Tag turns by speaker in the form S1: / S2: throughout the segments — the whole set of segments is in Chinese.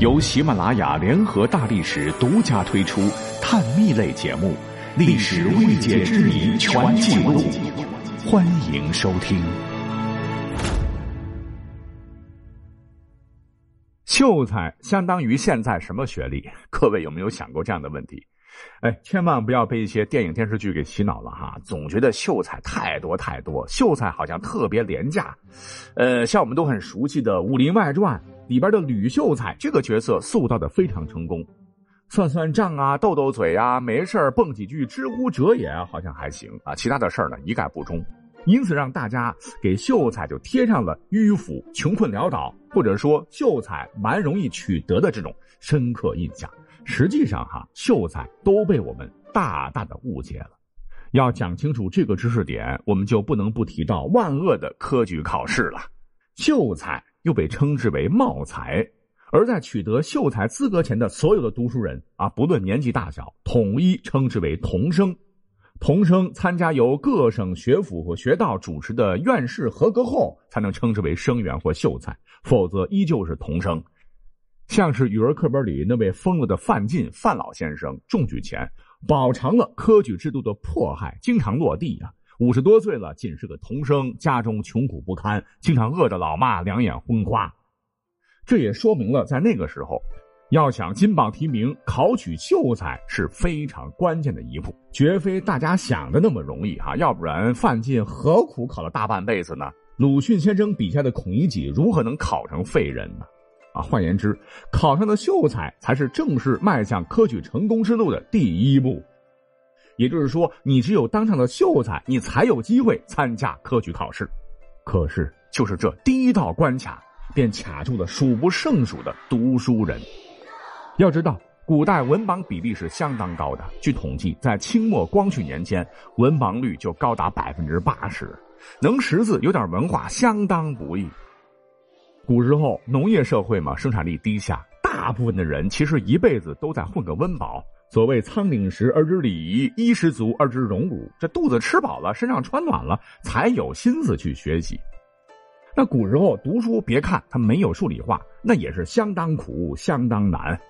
S1: 由喜马拉雅联合大历史独家推出探秘类节目《历史未解之谜全记录》，欢迎收听。
S2: 秀才相当于现在什么学历？各位有没有想过这样的问题？哎，千万不要被一些电影电视剧给洗脑了哈！总觉得秀才太多太多，秀才好像特别廉价。呃，像我们都很熟悉的《武林外传》里边的吕秀才这个角色塑造的非常成功，算算账啊，斗斗嘴啊，没事蹦几句知乎者也好像还行啊，其他的事儿呢一概不中。因此让大家给秀才就贴上了迂腐、穷困潦倒，或者说秀才蛮容易取得的这种深刻印象。实际上，哈，秀才都被我们大大的误解了。要讲清楚这个知识点，我们就不能不提到万恶的科举考试了。秀才又被称之为茂才，而在取得秀才资格前的所有的读书人啊，不论年纪大小，统一称之为童生。童生参加由各省学府和学道主持的院试合格后，才能称之为生员或秀才，否则依旧是童生。像是语文课本里那位疯了的范进范老先生中举前，饱尝了科举制度的迫害，经常落地啊。五十多岁了，仅是个童生，家中穷苦不堪，经常饿着老妈两眼昏花。这也说明了，在那个时候，要想金榜题名，考取秀才是非常关键的一步，绝非大家想的那么容易哈。要不然，范进何苦考了大半辈子呢？鲁迅先生笔下的孔乙己如何能考成废人呢？啊，换言之，考上的秀才才是正式迈向科举成功之路的第一步。也就是说，你只有当上了秀才，你才有机会参加科举考试。可是，就是这第一道关卡，便卡住了数不胜数的读书人。要知道，古代文盲比例是相当高的。据统计，在清末光绪年间，文盲率就高达百分之八十。能识字、有点文化，相当不易。古时候农业社会嘛，生产力低下，大部分的人其实一辈子都在混个温饱。所谓仓廪实而知礼仪，衣食足而知荣辱。这肚子吃饱了，身上穿暖了，才有心思去学习。那古时候读书，别看它没有数理化，那也是相当苦、相当难，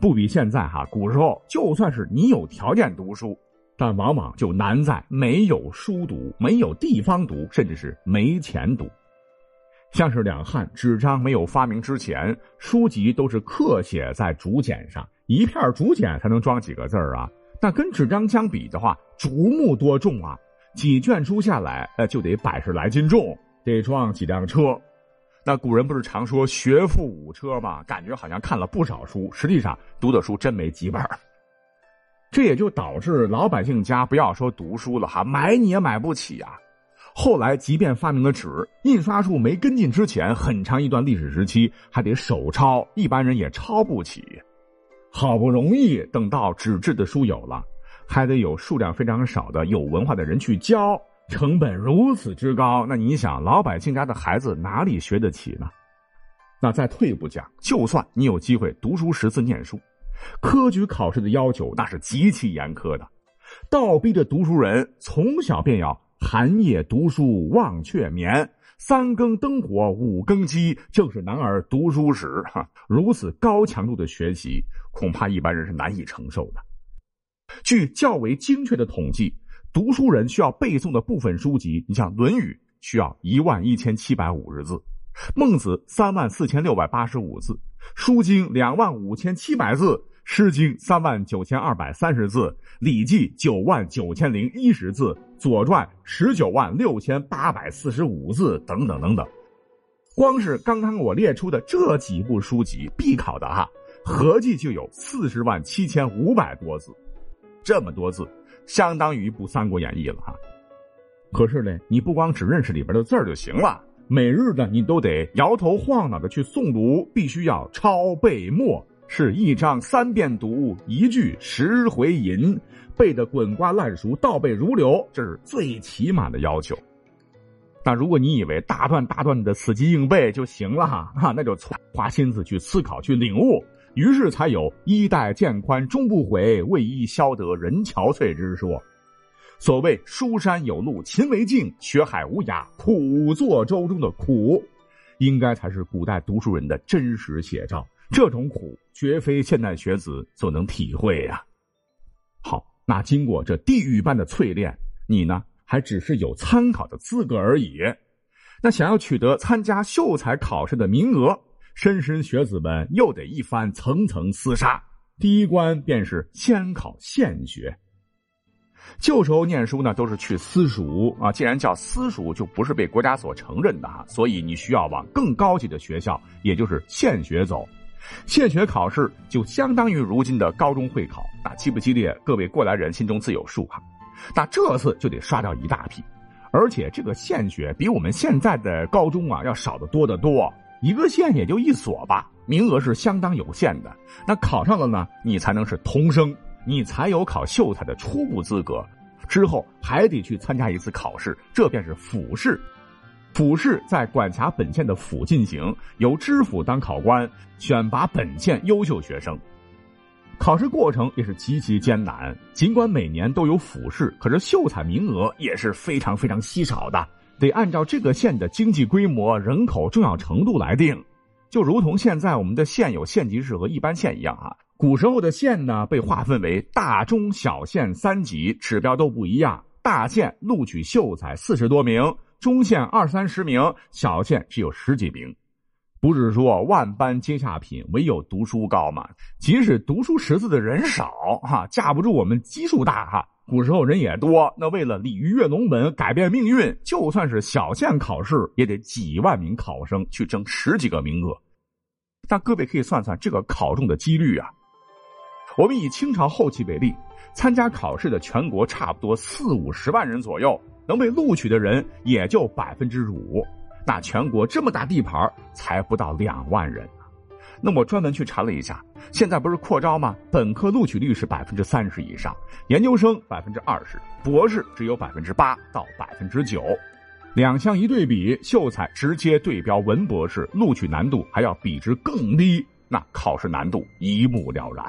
S2: 不比现在哈。古时候就算是你有条件读书，但往往就难在没有书读，没有地方读，甚至是没钱读。像是两汉纸张没有发明之前，书籍都是刻写在竹简上，一片竹简才能装几个字啊。那跟纸张相比的话，竹木多重啊？几卷书下来，呃，就得百十来斤重，得装几辆车。那古人不是常说“学富五车”吗？感觉好像看了不少书，实际上读的书真没几本。这也就导致老百姓家不要说读书了哈，买你也买不起啊。后来，即便发明了纸，印刷术没跟进之前，很长一段历史时期还得手抄，一般人也抄不起。好不容易等到纸质的书有了，还得有数量非常少的有文化的人去教，成本如此之高，那你想，老百姓家的孩子哪里学得起呢？那再退一步讲，就算你有机会读书识字念书，科举考试的要求那是极其严苛的，倒逼着读书人从小便要。寒夜读书忘却眠，三更灯火五更鸡，正是男儿读书时。哈，如此高强度的学习，恐怕一般人是难以承受的。据较为精确的统计，读书人需要背诵的部分书籍，你像《论语》需要一万一千七百五十字，《孟子》三万四千六百八十五字，《书经》两万五千七百字。《诗经》三万九千二百三十字，《礼记》九万九千零一十字，《左传》十九万六千八百四十五字，等等等等。光是刚刚我列出的这几部书籍必考的哈，合计就有四十万七千五百多字。这么多字，相当于一部《三国演义》了哈。可是呢，你不光只认识里边的字儿就行了，每日呢，你都得摇头晃脑的去诵读，必须要抄背默。是一章三遍读，一句十回吟，背得滚瓜烂熟，倒背如流，这是最起码的要求。那如果你以为大段大段的死记硬背就行了哈，哈，那就错，花心思去思考、去领悟，于是才有“衣带渐宽终不悔，为伊消得人憔悴”之说。所谓“书山有路勤为径，学海无涯苦作舟中的苦”。应该才是古代读书人的真实写照。这种苦，绝非现代学子所能体会呀。好，那经过这地狱般的淬炼，你呢，还只是有参考的资格而已。那想要取得参加秀才考试的名额，莘莘学子们又得一番层层厮杀。第一关便是先考县学。旧时候念书呢，都是去私塾啊。既然叫私塾，就不是被国家所承认的哈，所以你需要往更高级的学校，也就是县学走。县学考试就相当于如今的高中会考，那激不激烈？各位过来人心中自有数哈。那这次就得刷掉一大批，而且这个县学比我们现在的高中啊要少得多得多，一个县也就一所吧，名额是相当有限的。那考上了呢，你才能是童生，你才有考秀才的初步资格，之后还得去参加一次考试，这便是府试。府试在管辖本县的府进行，由知府当考官，选拔本县优秀学生。考试过程也是极其艰难。尽管每年都有府试，可是秀才名额也是非常非常稀少的，得按照这个县的经济规模、人口重要程度来定。就如同现在我们的县有县级市和一般县一样啊。古时候的县呢，被划分为大、中、小县三级，指标都不一样。大县录取秀才四十多名。中县二三十名，小县只有十几名，不是说万般皆下品，唯有读书高嘛？即使读书识字的人少，哈，架不住我们基数大，哈。古时候人也多，那为了鲤鱼跃龙门，改变命运，就算是小县考试，也得几万名考生去争十几个名额。但各位可以算算这个考中的几率啊。我们以清朝后期为例，参加考试的全国差不多四五十万人左右。能被录取的人也就百分之五，那全国这么大地盘才不到两万人那我专门去查了一下，现在不是扩招吗？本科录取率是百分之三十以上，研究生百分之二十，博士只有百分之八到百分之九。两项一对比，秀才直接对标文博士，录取难度还要比之更低，那考试难度一目了然。